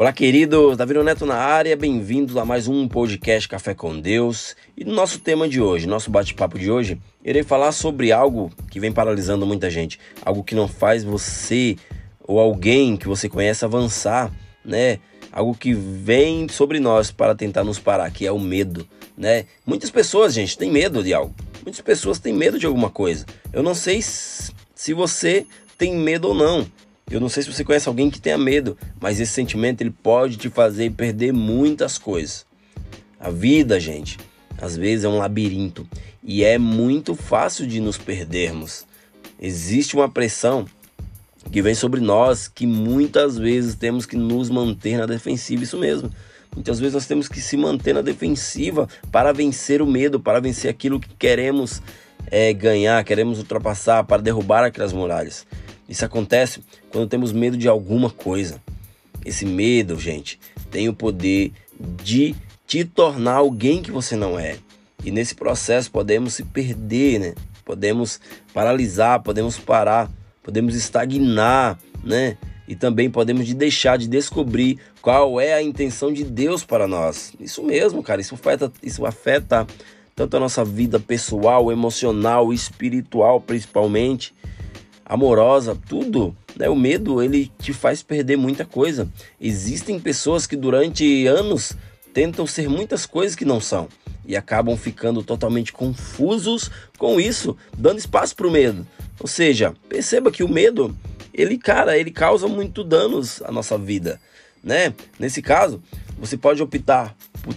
Olá, queridos, Davi Neto na área, bem-vindos a mais um podcast Café com Deus. E no nosso tema de hoje, nosso bate-papo de hoje, irei falar sobre algo que vem paralisando muita gente, algo que não faz você ou alguém que você conhece avançar, né? Algo que vem sobre nós para tentar nos parar, que é o medo, né? Muitas pessoas, gente, têm medo de algo. Muitas pessoas têm medo de alguma coisa. Eu não sei se você tem medo ou não. Eu não sei se você conhece alguém que tenha medo, mas esse sentimento ele pode te fazer perder muitas coisas. A vida, gente, às vezes é um labirinto e é muito fácil de nos perdermos. Existe uma pressão que vem sobre nós que muitas vezes temos que nos manter na defensiva, isso mesmo. Muitas vezes nós temos que se manter na defensiva para vencer o medo, para vencer aquilo que queremos é, ganhar, queremos ultrapassar, para derrubar aquelas muralhas. Isso acontece quando temos medo de alguma coisa. Esse medo, gente, tem o poder de te tornar alguém que você não é. E nesse processo podemos se perder, né? Podemos paralisar, podemos parar, podemos estagnar, né? E também podemos deixar de descobrir qual é a intenção de Deus para nós. Isso mesmo, cara, isso afeta, isso afeta tanto a nossa vida pessoal, emocional, espiritual, principalmente amorosa, tudo, né? O medo, ele te faz perder muita coisa. Existem pessoas que durante anos tentam ser muitas coisas que não são e acabam ficando totalmente confusos com isso, dando espaço para o medo. Ou seja, perceba que o medo, ele, cara, ele causa muito danos à nossa vida, né? Nesse caso, você pode optar por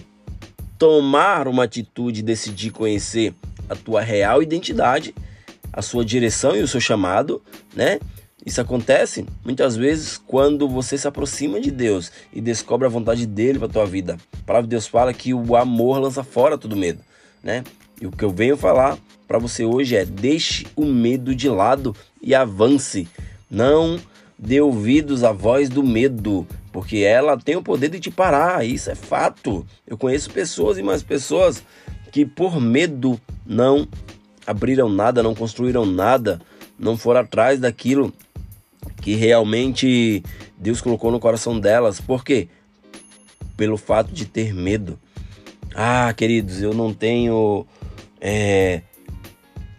tomar uma atitude, decidir conhecer a tua real identidade a sua direção e o seu chamado, né? Isso acontece muitas vezes quando você se aproxima de Deus e descobre a vontade dele para tua vida. A palavra de Deus fala que o amor lança fora todo medo, né? E o que eu venho falar para você hoje é: deixe o medo de lado e avance. Não dê ouvidos à voz do medo, porque ela tem o poder de te parar. Isso é fato. Eu conheço pessoas e mais pessoas que por medo não abriram nada, não construíram nada, não foram atrás daquilo que realmente Deus colocou no coração delas. Por quê? Pelo fato de ter medo. Ah, queridos, eu não tenho é,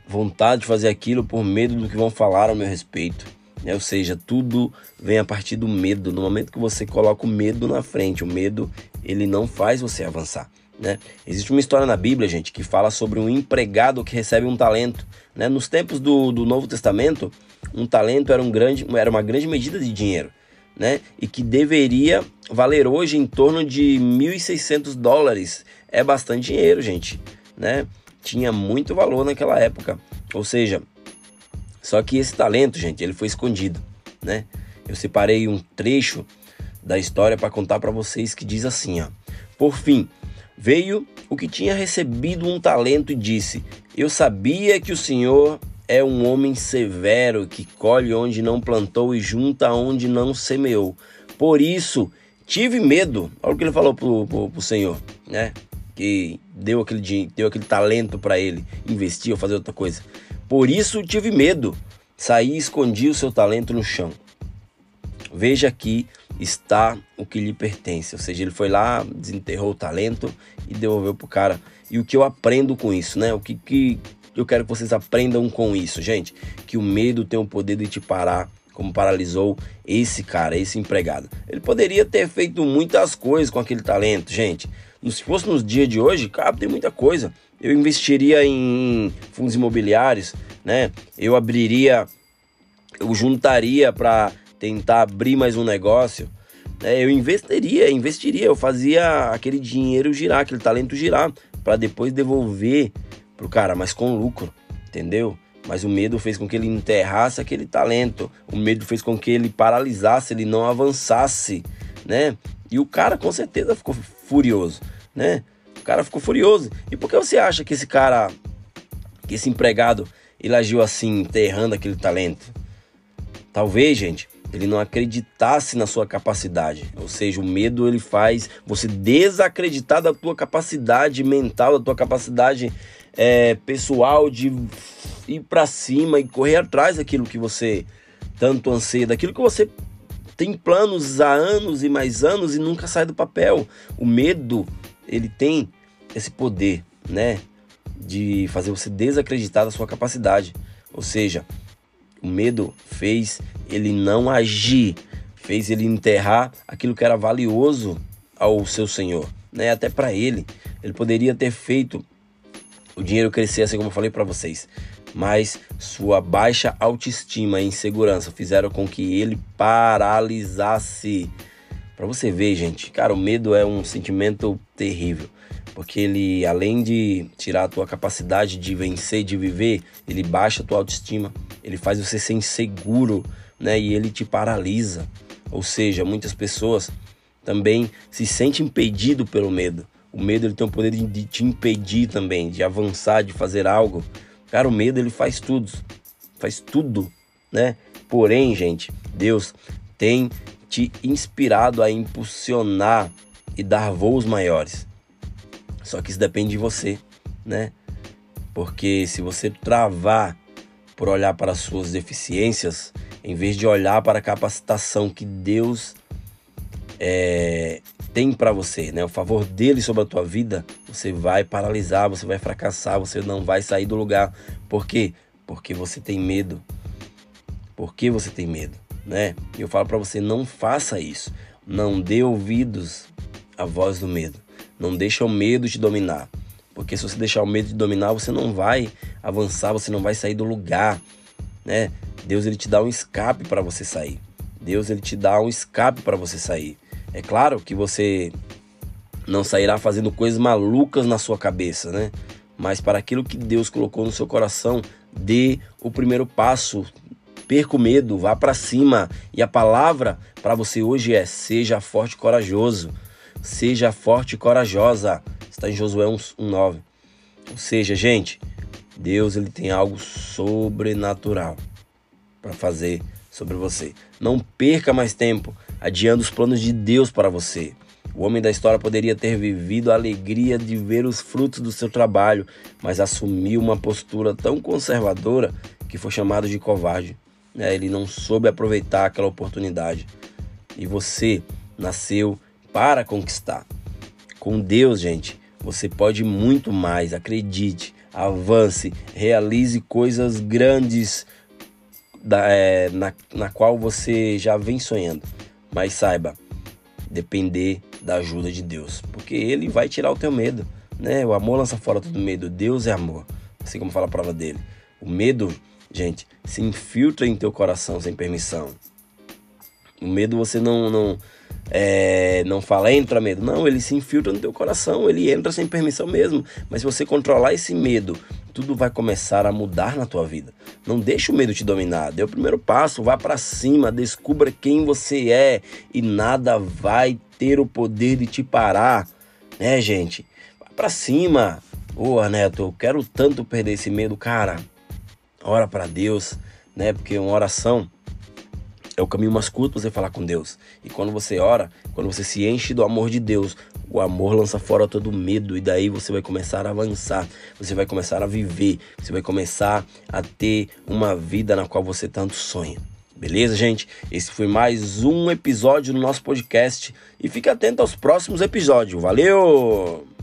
vontade de fazer aquilo por medo do que vão falar ao meu respeito. É, ou seja, tudo vem a partir do medo. No momento que você coloca o medo na frente, o medo ele não faz você avançar. Né? Existe uma história na Bíblia, gente, que fala sobre um empregado que recebe um talento. Né? Nos tempos do, do Novo Testamento, um talento era, um grande, era uma grande medida de dinheiro. Né? E que deveria valer hoje em torno de 1.600 dólares. É bastante dinheiro, gente. Né? Tinha muito valor naquela época. Ou seja, só que esse talento, gente, ele foi escondido. Né? Eu separei um trecho da história para contar para vocês que diz assim, ó. Por fim, Veio o que tinha recebido um talento e disse: Eu sabia que o Senhor é um homem severo que colhe onde não plantou e junta onde não semeou. Por isso tive medo. Olha o que ele falou pro, pro Senhor, né? Que deu aquele, deu aquele talento para ele investir ou fazer outra coisa. Por isso tive medo. Saí e escondi o seu talento no chão. Veja aqui está o que lhe pertence. Ou seja, ele foi lá, desenterrou o talento e devolveu pro cara. E o que eu aprendo com isso, né? O que, que eu quero que vocês aprendam com isso, gente? Que o medo tem o poder de te parar, como paralisou esse cara, esse empregado. Ele poderia ter feito muitas coisas com aquele talento, gente. Se fosse nos dias de hoje, cara, tem muita coisa. Eu investiria em fundos imobiliários, né? Eu abriria, eu juntaria para tentar abrir mais um negócio, né, eu investiria, investiria, eu fazia aquele dinheiro girar, aquele talento girar, para depois devolver pro cara, mas com lucro, entendeu? Mas o medo fez com que ele enterrasse aquele talento, o medo fez com que ele paralisasse, ele não avançasse, né? E o cara com certeza ficou furioso, né? O cara ficou furioso. E por que você acha que esse cara, que esse empregado, ele agiu assim, enterrando aquele talento? Talvez, gente, ele não acreditasse na sua capacidade. Ou seja, o medo ele faz você desacreditar da tua capacidade mental, da tua capacidade é, pessoal de ir para cima e correr atrás daquilo que você tanto anseia, daquilo que você tem planos há anos e mais anos e nunca sai do papel. O medo, ele tem esse poder, né, de fazer você desacreditar da sua capacidade. Ou seja, o medo fez ele não agir, fez ele enterrar aquilo que era valioso ao seu Senhor, né? Até para ele, ele poderia ter feito o dinheiro crescer, assim como eu falei para vocês, mas sua baixa autoestima e insegurança fizeram com que ele paralisasse. Para você ver, gente, cara, o medo é um sentimento terrível, porque ele, além de tirar a tua capacidade de vencer, de viver, ele baixa a tua autoestima, ele faz você ser inseguro, né? E ele te paralisa. Ou seja, muitas pessoas também se sentem impedido pelo medo. O medo ele tem o poder de te impedir também, de avançar, de fazer algo. Cara, o medo ele faz tudo, faz tudo, né? Porém, gente, Deus tem te inspirado a impulsionar e dar voos maiores. Só que isso depende de você, né? Porque se você travar por olhar para as suas deficiências, em vez de olhar para a capacitação que Deus é, tem para você, né? O favor dele sobre a tua vida, você vai paralisar, você vai fracassar, você não vai sair do lugar. Por quê? Porque você tem medo. Por que você tem medo, né? E eu falo para você, não faça isso. Não dê ouvidos à voz do medo. Não deixa o medo te dominar. Porque se você deixar o medo te dominar, você não vai avançar, você não vai sair do lugar, né? Deus ele te dá um escape para você sair. Deus ele te dá um escape para você sair. É claro que você não sairá fazendo coisas malucas na sua cabeça, né? Mas para aquilo que Deus colocou no seu coração, dê o primeiro passo. Perca o medo, vá para cima. E a palavra para você hoje é: seja forte e corajoso. Seja forte e corajosa. Está em Josué 1:9. Ou seja, gente, Deus ele tem algo sobrenatural para fazer sobre você. Não perca mais tempo adiando os planos de Deus para você. O homem da história poderia ter vivido a alegria de ver os frutos do seu trabalho, mas assumiu uma postura tão conservadora que foi chamado de covarde. É, ele não soube aproveitar aquela oportunidade. E você nasceu para conquistar. Com Deus, gente, você pode muito mais. Acredite, avance, realize coisas grandes da, é, na, na qual você já vem sonhando. Mas saiba, depender da ajuda de Deus, porque Ele vai tirar o teu medo, né? O amor lança fora todo medo. Deus é amor, assim como fala a prova dele. O medo, gente, se infiltra em teu coração sem permissão. O medo você não não é, não fala entra medo, não, ele se infiltra no teu coração, ele entra sem permissão mesmo. Mas se você controlar esse medo, tudo vai começar a mudar na tua vida. Não deixe o medo te dominar. Dê o primeiro passo, vá para cima, descubra quem você é e nada vai ter o poder de te parar, né, gente? Vá para cima. Ô, Neto, eu quero tanto perder esse medo, cara. Ora para Deus, né? Porque uma oração é o caminho mais curto você falar com Deus. E quando você ora, quando você se enche do amor de Deus, o amor lança fora todo medo e daí você vai começar a avançar, você vai começar a viver, você vai começar a ter uma vida na qual você tanto sonha. Beleza, gente? Esse foi mais um episódio do nosso podcast e fique atento aos próximos episódios. Valeu!